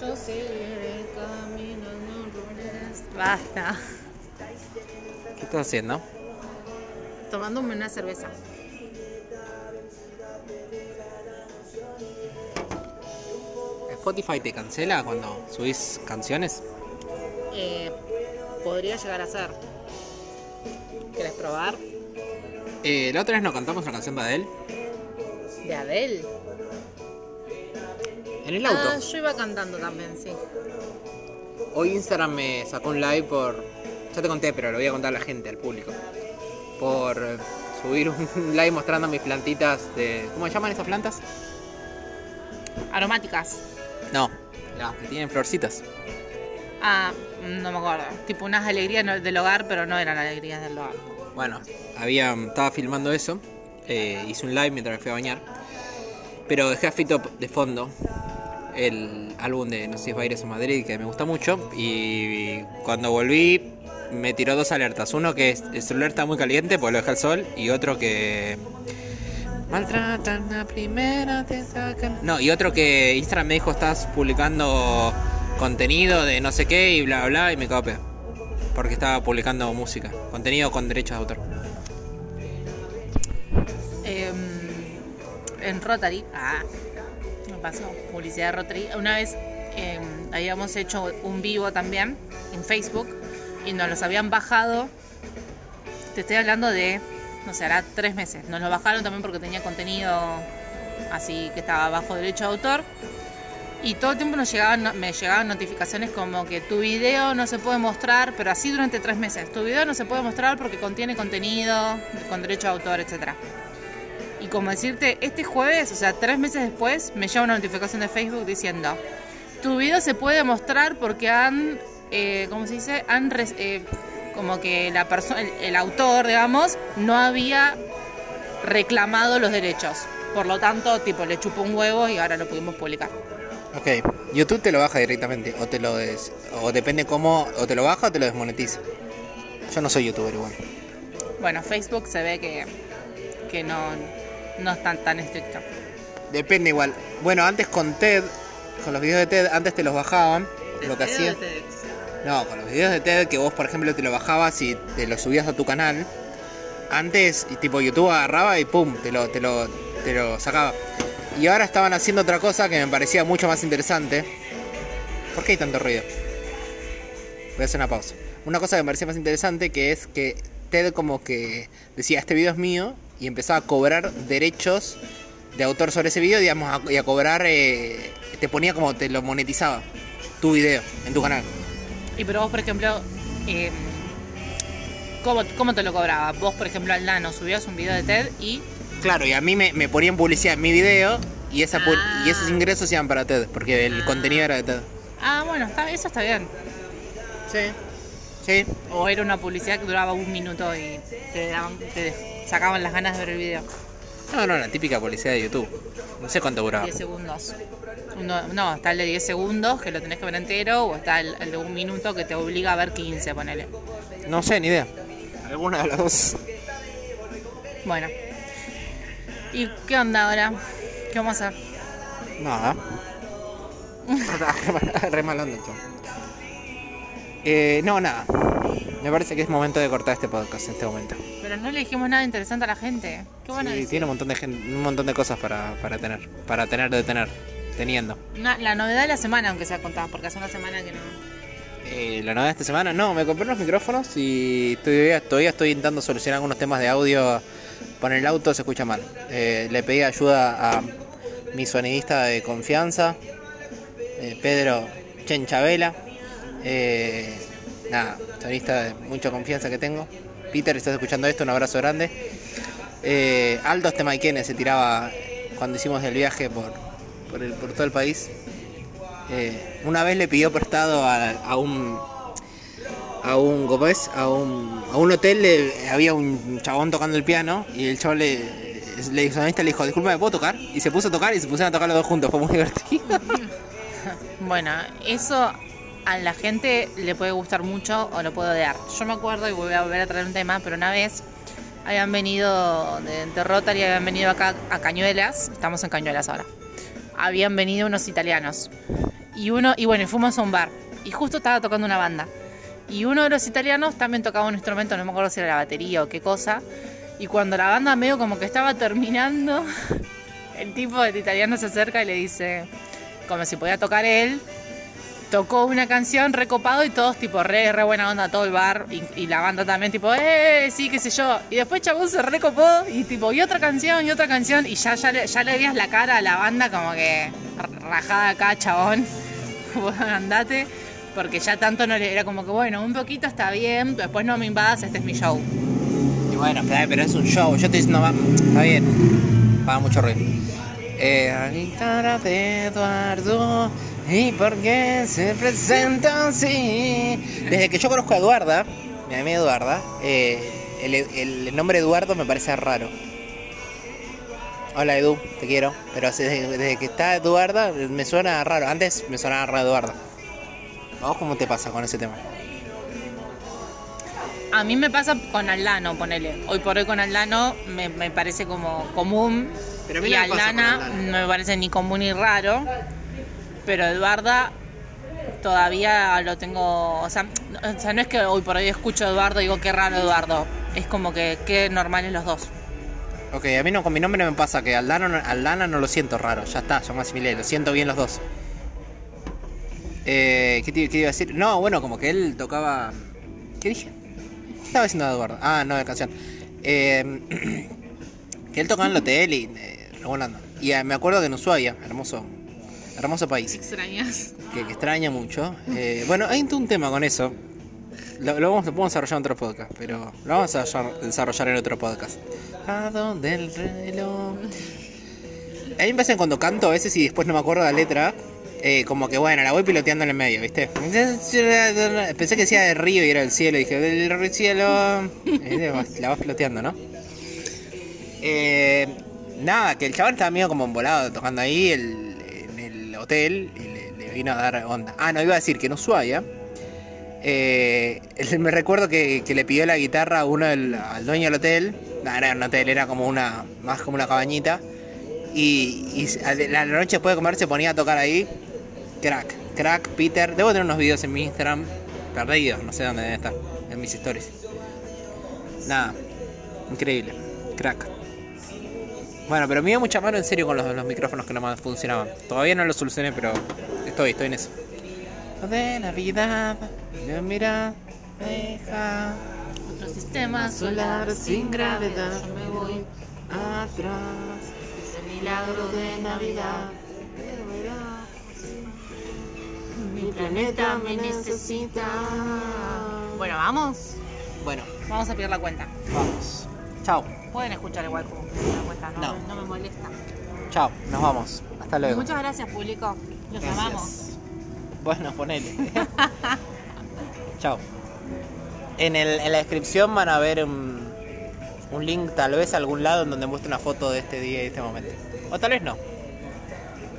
yo seguiré caminando por Basta. ¿Qué estás haciendo? Tomándome una cerveza. ¿Spotify te cancela cuando subís canciones? Eh, podría llegar a ser. ¿Quieres probar? Eh, la otra vez nos cantamos una canción de Adele. ¿De Adele? En el auto. Ah, yo iba cantando también, sí. Hoy Instagram me sacó un live por. Ya te conté, pero lo voy a contar a la gente, al público. Por subir un live mostrando mis plantitas de. ¿Cómo se llaman esas plantas? Aromáticas. No, las que tienen florcitas. Ah, no me acuerdo. Tipo unas alegrías no- del hogar, pero no eran alegrías del hogar. Bueno, había, estaba filmando eso. eh, hice un live mientras me fui a bañar. Pero dejé a Fito de fondo. El álbum de No sé si es Baires Madrid, que me gusta mucho. Y cuando volví, me tiró dos alertas. Uno que es- el celular está muy caliente porque lo dejé al sol. Y otro que. Maltratan la primera, te sacan. No, y otro que Instagram me dijo: Estás publicando contenido de no sé qué y bla bla, bla", y me pedo. Porque estaba publicando música, contenido con derechos de autor. Em, en Rotary, ah, pasó, publicidad de Rotary. Una vez em, habíamos hecho un vivo también en Facebook y nos los habían bajado. Te estoy hablando de, no sé, hará tres meses. Nos lo bajaron también porque tenía contenido así que estaba bajo derecho de autor. Y todo el tiempo nos llegaban, me llegaban notificaciones como que tu video no se puede mostrar, pero así durante tres meses. Tu video no se puede mostrar porque contiene contenido con derecho de autor, etcétera. Como decirte, este jueves, o sea, tres meses después, me llega una notificación de Facebook diciendo, tu video se puede mostrar porque han, eh, ¿cómo se dice? Han, res- eh, como que la persona, el, el autor, digamos, no había reclamado los derechos. Por lo tanto, tipo, le chupó un huevo y ahora lo pudimos publicar. Ok, YouTube te lo baja directamente, o te lo des, o depende cómo, o te lo baja o te lo desmonetiza. Yo no soy youtuber igual. Bueno, Facebook se ve que, que no, no es tan, tan estricto. Depende igual. Bueno, antes con TED, con los videos de TED, antes te los bajaban. Lo que hacía. No, con los videos de TED que vos, por ejemplo, te lo bajabas y te lo subías a tu canal. Antes, y tipo YouTube agarraba y pum, te lo, te lo, te lo sacaba. Y ahora estaban haciendo otra cosa que me parecía mucho más interesante. ¿Por qué hay tanto ruido? Voy a hacer una pausa. Una cosa que me parecía más interesante que es que TED como que decía, este video es mío y empezaba a cobrar derechos de autor sobre ese video digamos, a- y a cobrar, eh, te ponía como te lo monetizaba tu video en tu canal. Y pero vos, por ejemplo, eh, ¿cómo, ¿cómo te lo cobraba? Vos, por ejemplo, al Nano subías un video de TED y... Claro, y a mí me, me ponían publicidad en mi video y, esa Ah. y esos ingresos iban para TED, porque el Ah. contenido era de TED. Ah, bueno, está, eso está bien. Sí. Sí. O era una publicidad que duraba un minuto y te, daban, te sacaban las ganas de ver el video. No, no, la típica publicidad de YouTube. No sé cuánto duraba. 10 segundos. Uno- no, está el de 10 segundos que lo tenés que ver entero o está el, el de un minuto que te obliga a ver 15, ponele. No sé, ni idea. Alguna de las dos. Bueno. ¿Y qué onda ahora? ¿Qué vamos a hacer? Nada. Re mal onda, chavo. Eh, no, nada. Me parece que es momento de cortar este podcast en este momento. Pero no le dijimos nada interesante a la gente. ¿Qué van a Sí, decir? tiene un montón de gente, un montón de cosas para, para tener. Para tener de tener. Teniendo. Una- la novedad de la semana, aunque sea contada, porque hace una semana que no. Eh, la novedad de esta semana, no, me compré unos micrófonos y todavía, todavía estoy intentando solucionar algunos temas de audio. Con el auto se escucha mal. Eh, le pedí ayuda a mi sonidista de confianza, eh, Pedro Chenchabela. Eh, nada, de mucha confianza que tengo. Peter, estás escuchando esto, un abrazo grande. Eh, Aldo Stemaiquene se tiraba cuando hicimos el viaje por, por, todo el país. Eh, una vez le pidió prestado a, un a un ¿cómo a un a un hotel le- había un chabón tocando el piano y el chabón le le le dijo, disculpa, ¿me puedo tocar? Y se puso a tocar y se pusieron a tocar los dos juntos, fue muy divertido. Bueno, eso a la gente le puede gustar mucho o lo puede odiar. Yo me acuerdo, y voy a volver a traer un tema, pero una vez habían venido de, de Rotary, habían venido acá a Cañuelas, estamos en Cañuelas ahora. Habían venido unos italianos Y uno, y bueno, y fuimos a un bar. Y justo estaba tocando una banda. Y uno de los italianos también tocaba un instrumento, no me acuerdo si era la batería o qué cosa. Y cuando la banda medio como que estaba terminando, el tipo del italiano se acerca y le dice, como si podía tocar él, tocó una canción recopado y todos tipo re, re buena onda, todo el bar y, la banda también tipo, eh, sí, qué sé yo. Y después chabón se recopó y tipo, y otra canción, y otra canción y ya, ya, le, ya le veías la cara a la banda como que rajada acá, chabón. andate, porque ya tanto no le era como que, bueno, un poquito está bien, después no me invadas, este es mi show. Y bueno, pero, pero es un show. Yo estoy diciendo, va, está bien. Va mucho ruido. Eh, guitarra de Eduardo. ¿Y por qué se presenta así? Desde que yo conozco a Eduarda, mi amiga Eduarda, eh, el, el nombre Eduardo me parece raro. Hola Edu, te quiero. Pero desde, desde que está Eduarda me suena raro. Antes me sonaba raro Eduardo. ¿A vos cómo te pasa con ese tema? A mí me pasa con Aldano, ponele. Hoy por hoy con Aldano me, me parece como común. Pero y Aldana Aldana. no me parece ni común ni raro. Pero Eduarda todavía lo tengo. O sea, o sea, no es que hoy por hoy escucho a Eduardo y digo qué raro Eduardo. Es como que qué normales los dos. Ok, a mí no, con mi nombre me pasa que Aldana, Aldana no lo siento raro, ya está, ya me asimilé, lo siento bien los dos. Eh, ¿qué, te, iba a decir? No, bueno, como que él tocaba... ¿Qué dije? ¿Qué estaba diciendo Eduardo? Ah, no, de canción. Eh, que él tocaba en el hotel y... Eh. Y eh, me acuerdo que en Ushuaia, hermoso, hermoso país, Extrañas. que, que extraña mucho. Eh, bueno, hay un tema con eso. Lo, lo vamos, lo podemos desarrollar en otro podcast, pero lo vamos a desarrollar- en otro podcast. ¿A dónde el reloj? A mí me pasa cuando canto a veces y después no me acuerdo la letra. eh, como que bueno, la voy piloteando en el medio, ¿viste? Pensé que decía del río y era el cielo. Dije, del cielo. La vas piloteando, ¿no? Eh, nada, que el chaval estaba medio como embolado tocando ahí el hotel y le, vino a dar onda. Ah, no, iba a decir que en Ushuaia. eh, me recuerdo que, que le pidió la guitarra a uno del- al dueño del hotel. No, era un hotel, era como una. más como una cabañita. Y, y la noche después de comer se ponía a tocar ahí. Crack, crack, Peter. Debo tener unos videos en mi Instagram perdidos, no sé dónde deben estar, en mis stories. Nada, increíble, crack. Bueno, pero me dio mucha mano en serio con los, los micrófonos que no más funcionaban. Todavía no lo solucioné, pero estoy, estoy en eso. De Navidad, yo mira, deja Otro sistema solar solar sin gravedad. Yo me voy. atrás. Ese milagro de Navidad. Mi planeta me necesita. Bueno, vamos. Bueno, Vamos a pedir la cuenta. vamos. Chao, Pueden escuchar igual como cuenta, no, No. no me molesta. chao, nos vamos. Hasta luego. Muchas gracias, público. Los Gracias. amamos. Bueno, ponele. Chao. En, el, en la descripción van a ver un, un link tal vez a algún lado en donde muestre una foto de este día y este momento. O tal vez no.